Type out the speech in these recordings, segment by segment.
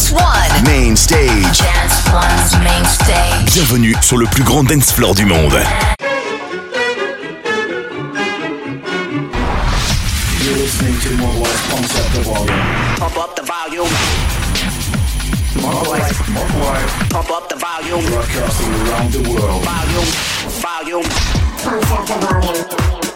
Dance One. Main stage. Dance One's main stage. Bienvenue sur le plus grand dance floor du monde. You're listening to More Life Concept of Volume. Pump up the volume. More Life, More Life, Pump up the volume. broadcasting around the world. Volume. Volume. Open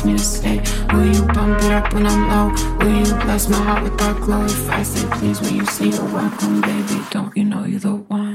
ask me to stay? Will you bump it up when I'm low? Will you bless my heart with that glow? If I say please, will you say you're welcome, baby? Don't you know you're the one?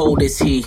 cold as he?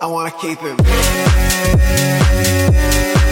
I wanna keep it Let's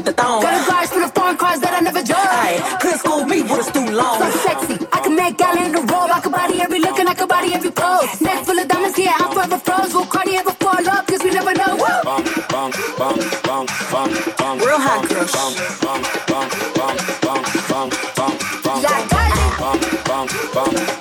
up the thong. Got a garage full of foreign cars that I never drive. Could school me with a stool long. So sexy, I can make Met Gala in the robe. I could body every look and I could body every pose. Neck full of diamonds, yeah, I'm forever froze. Will Cardi ever fall up? Cause we never know. Real hot girl. Beat it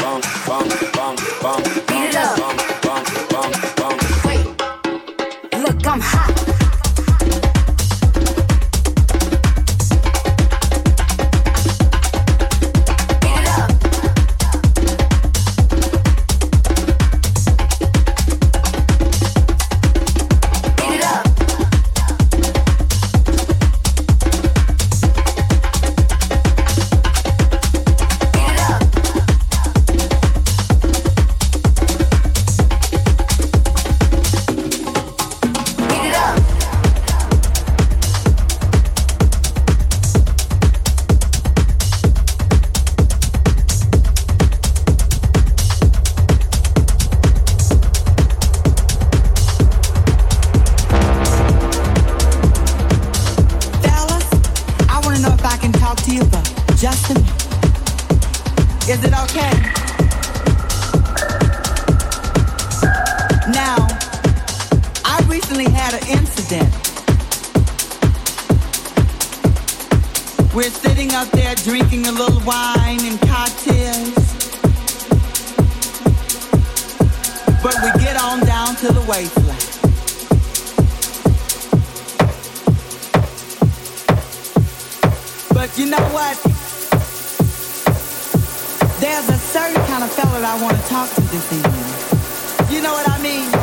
that I want to talk to this evening. You know what I mean?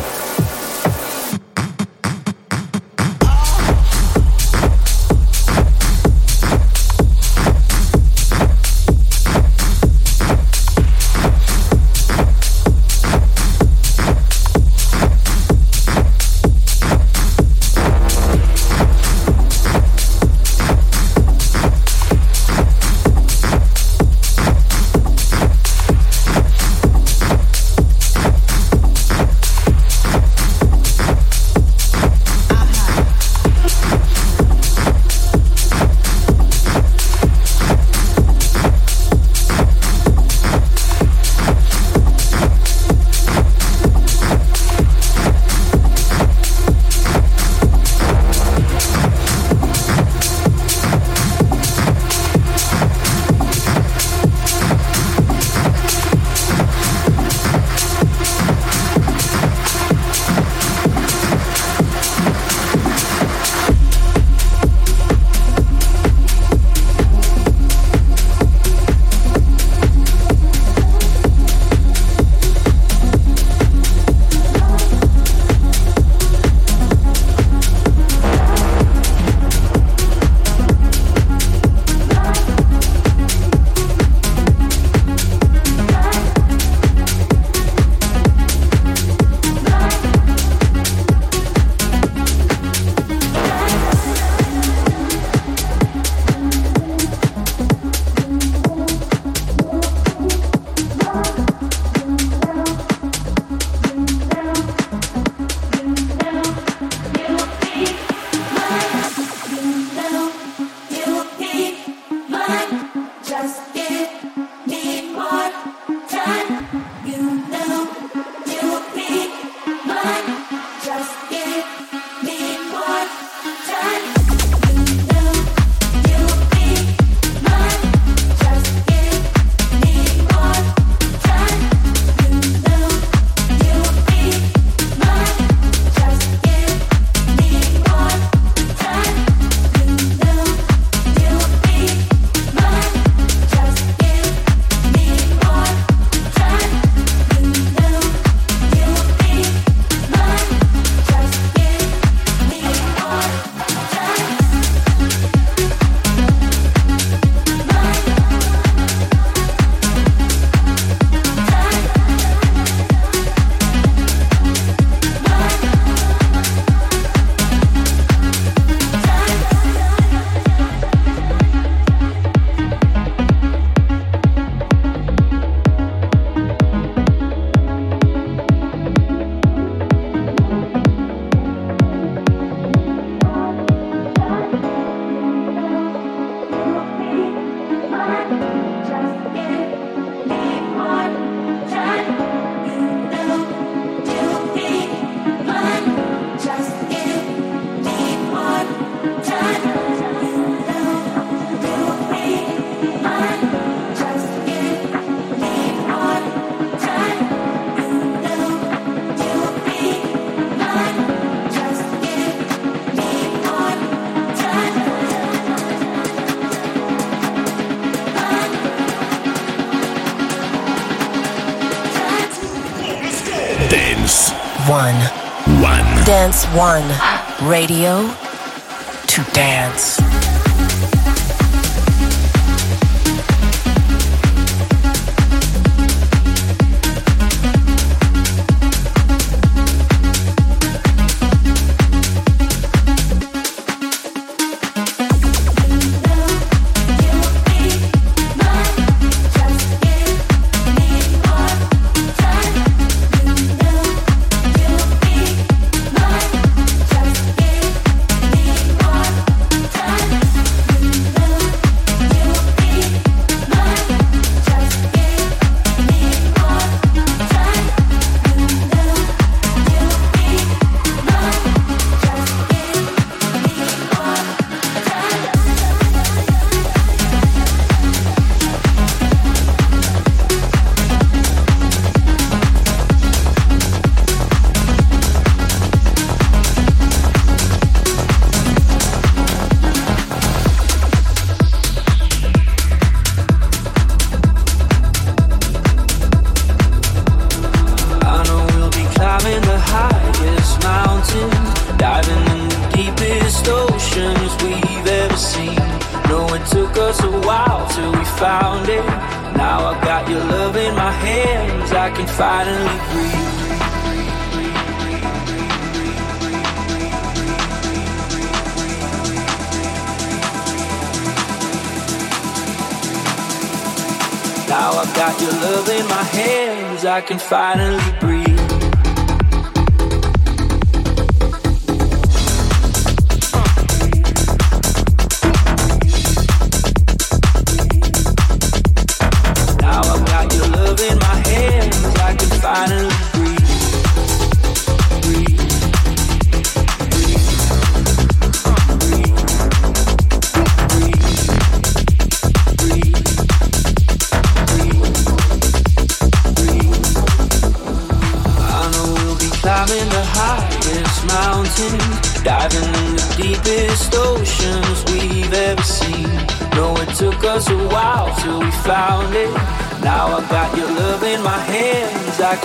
Dance. One. One. Dance One. Radio to dance.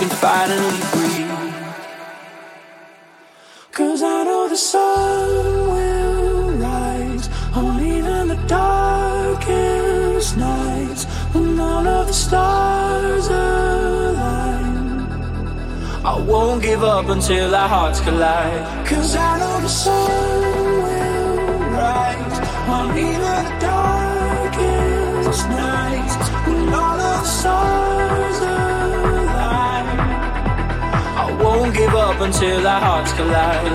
Can finally breathe. Cause I know the sun will rise on even the darkest nights when all of the stars align. I won't give up until our hearts collide. Cause I know the sun until our hearts collide.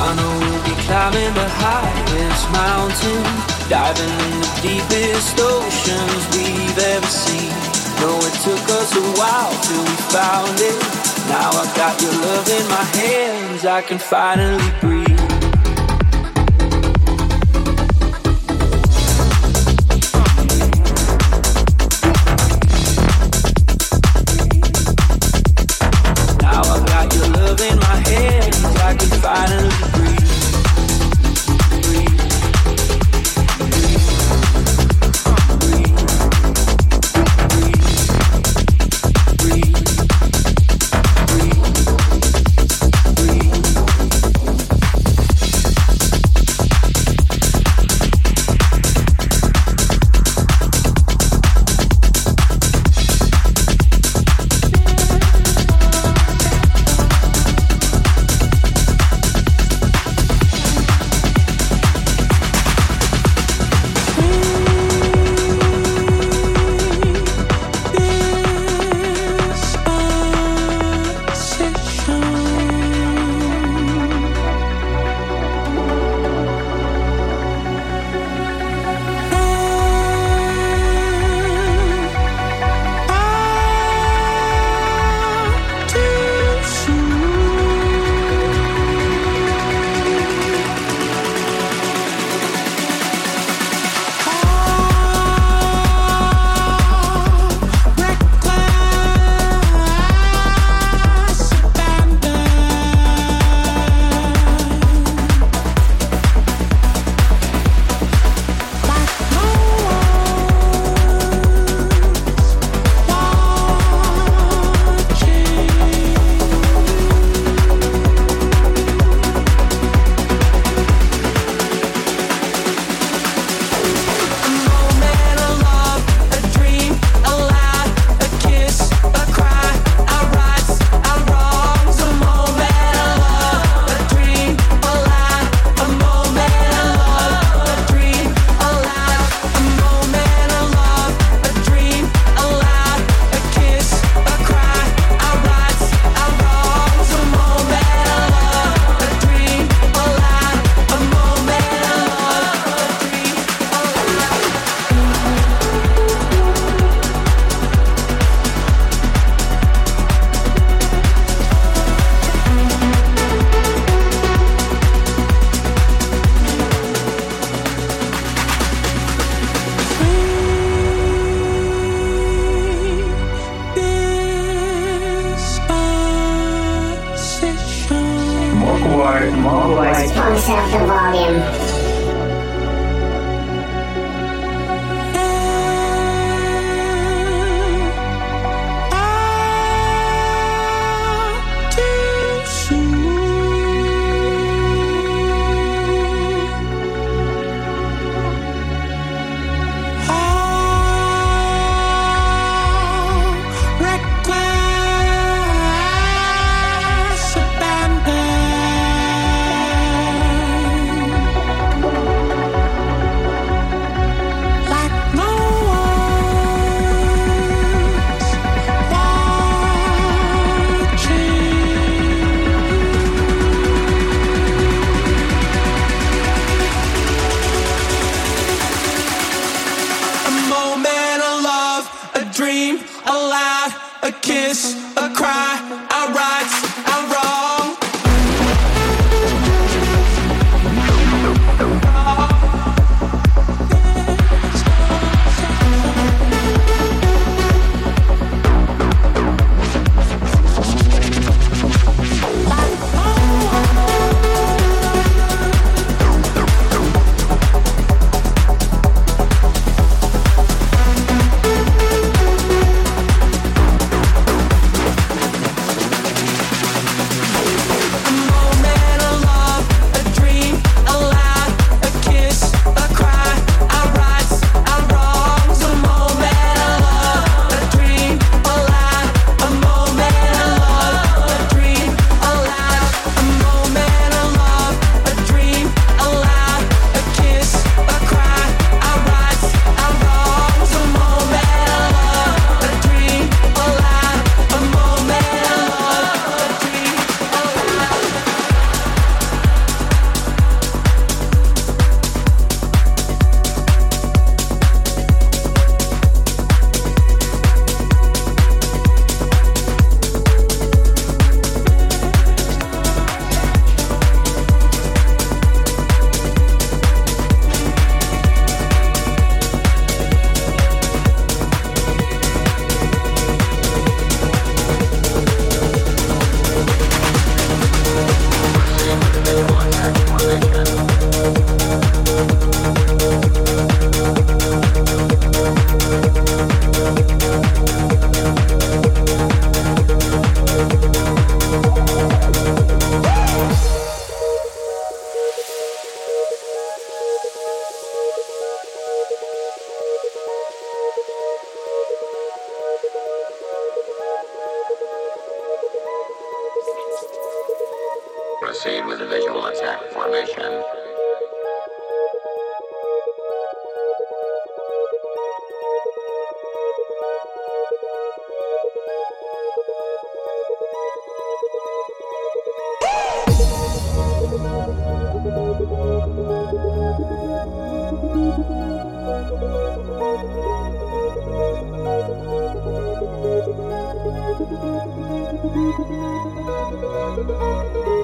I know we'll be climbing the highest mountain, diving in the deepest oceans we've ever seen. No, it took us a while till we found it. Now I got your love in my hands, I can finally breathe.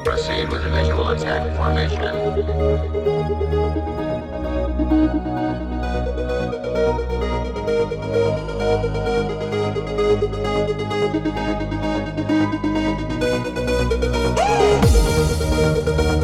Proceed with visual attack formation.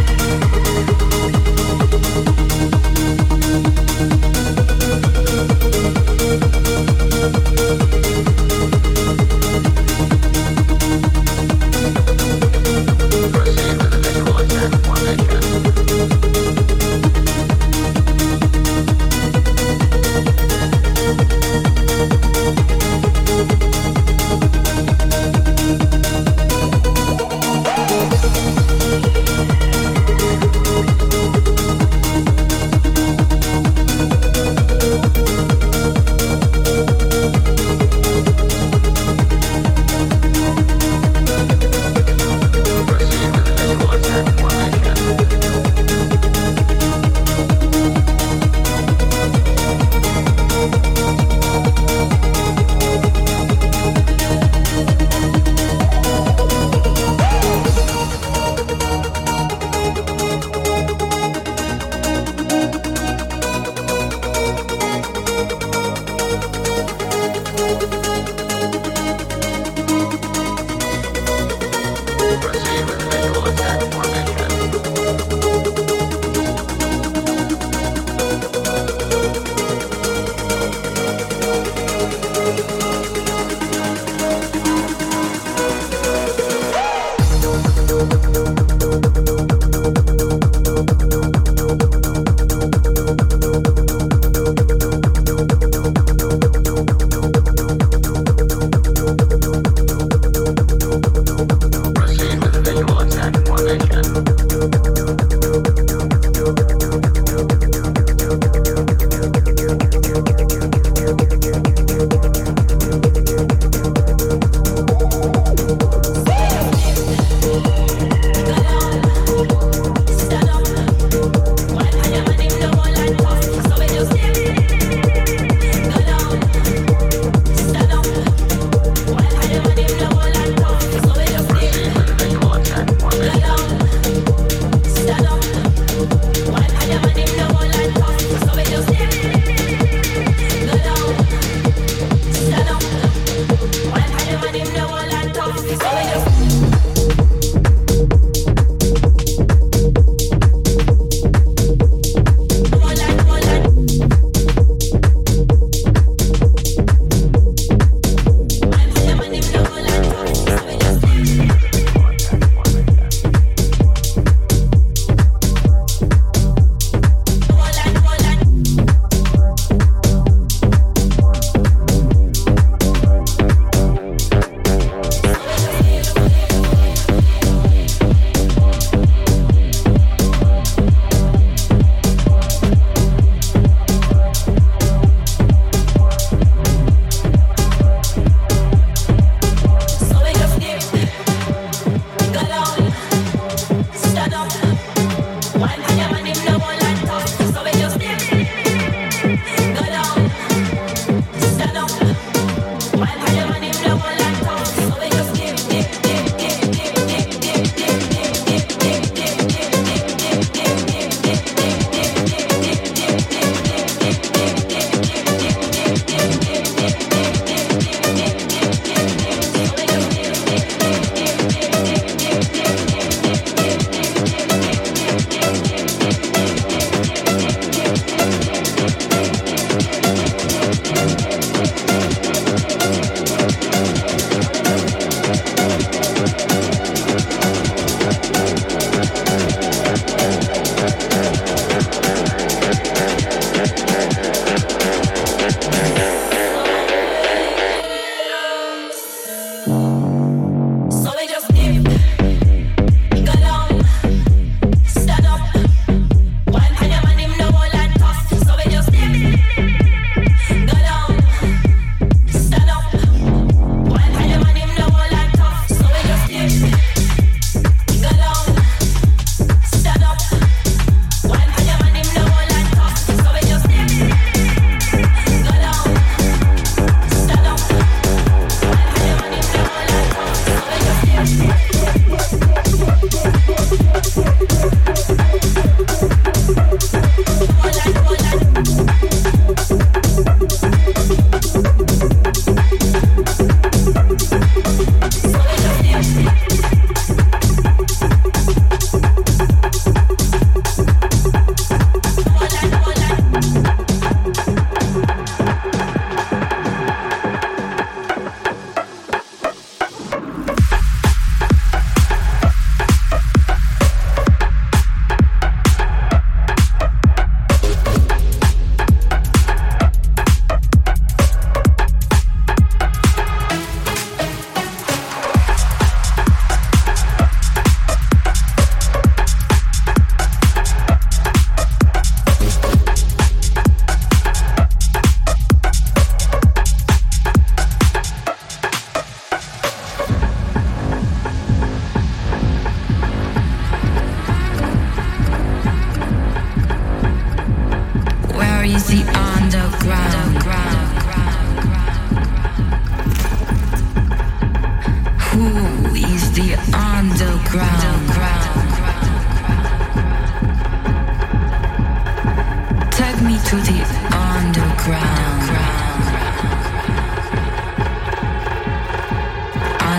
Underground.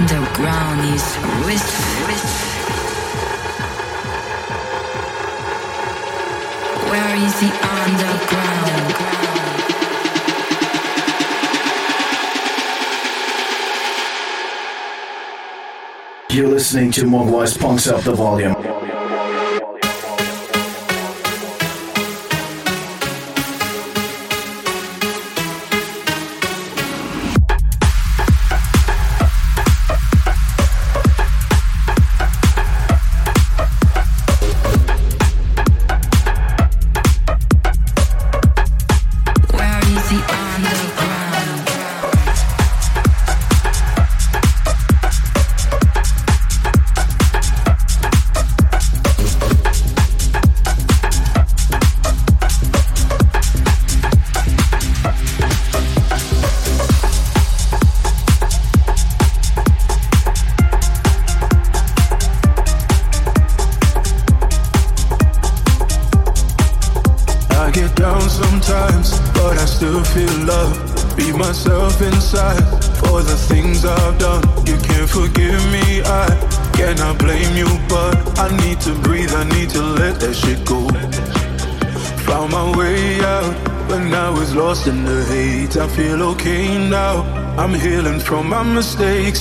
underground is rich. Where is the underground? You're listening to Moguai's Punx Up the Volume.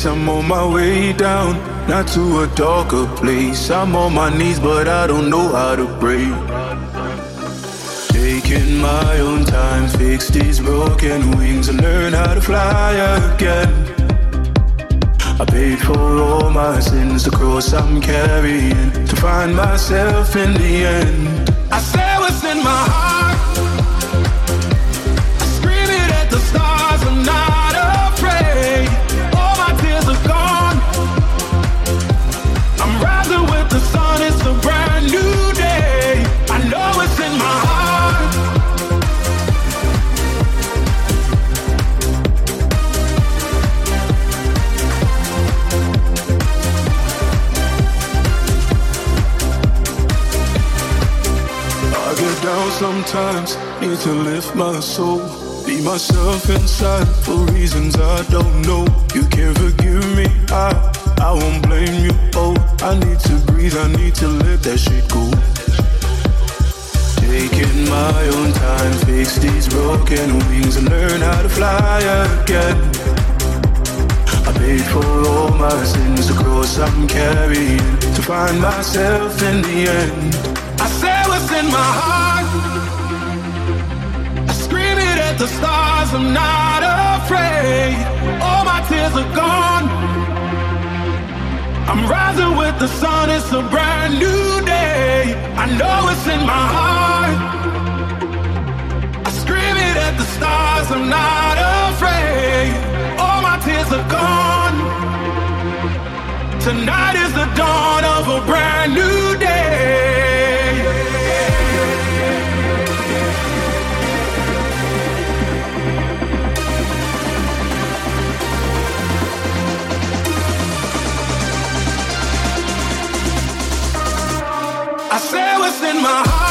Mistakes. I'm on my way down, not to a darker place. I'm on my knees, but I don't know how to pray. Taking my own time, fix these broken wings and learn how to fly again. I paid for all my sins, the cross I'm carrying to find myself in the end. I say what's in my heart. Sometimes, need to lift my soul. Be myself inside for reasons I don't know. You can't forgive me, I, I won't blame you. Oh, I need to breathe, I need to let that shit go. Taking my own time, fix these broken wings and learn how to fly again. I paid for all my sins, the cross I'm carrying to find myself in the end. I say what's in my heart. The stars. I'm not afraid. All my tears are gone. I'm rising with the sun. It's a brand new day. I know it's in my heart. I scream it at the stars. I'm not afraid. All my tears are gone. Tonight is the dawn of a brand new day. I say what's in my heart.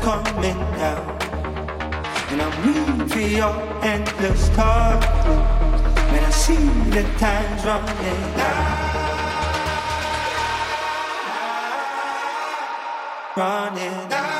coming out. And I'm weak for your endless talk. When I see the time's running out. Running out.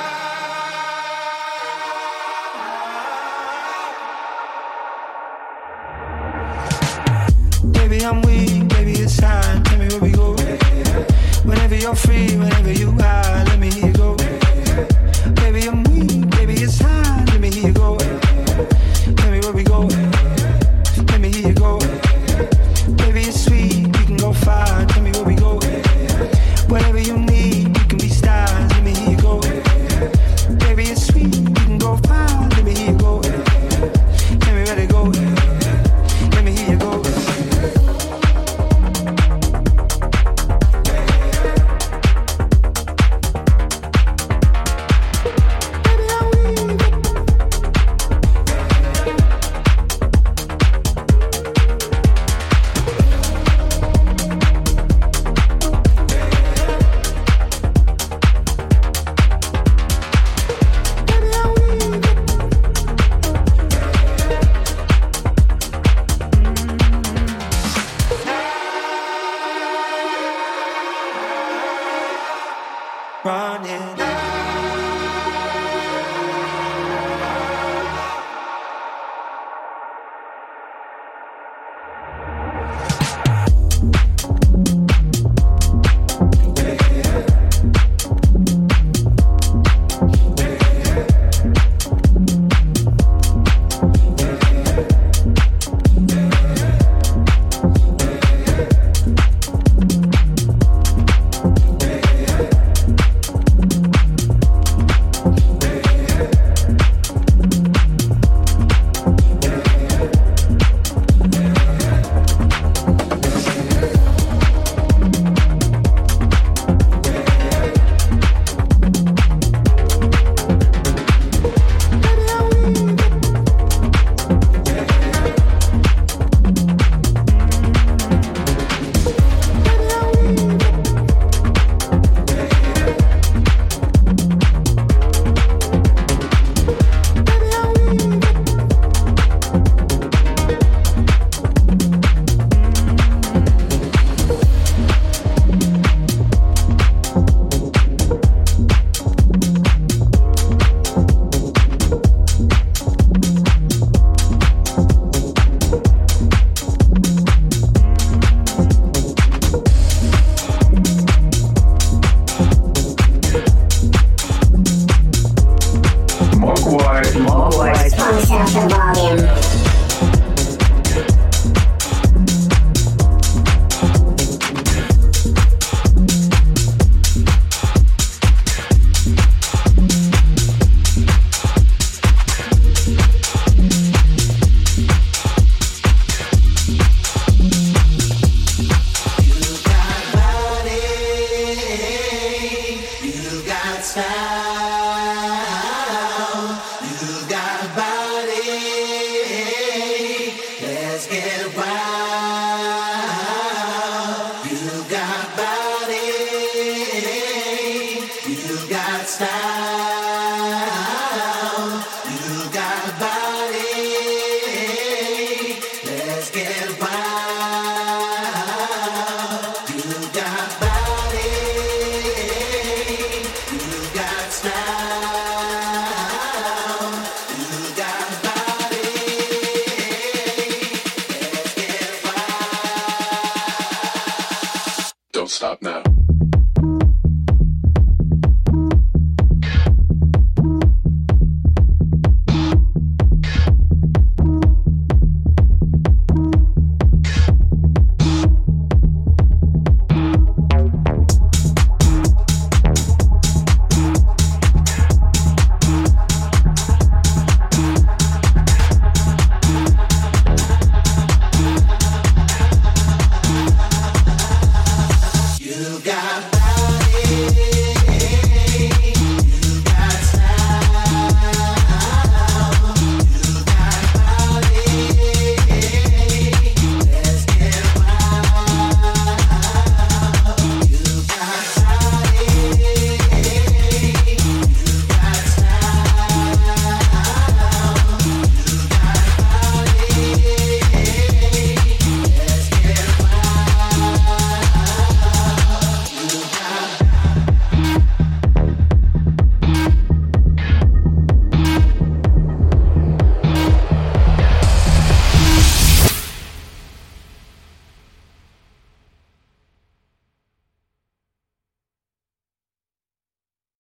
Wow.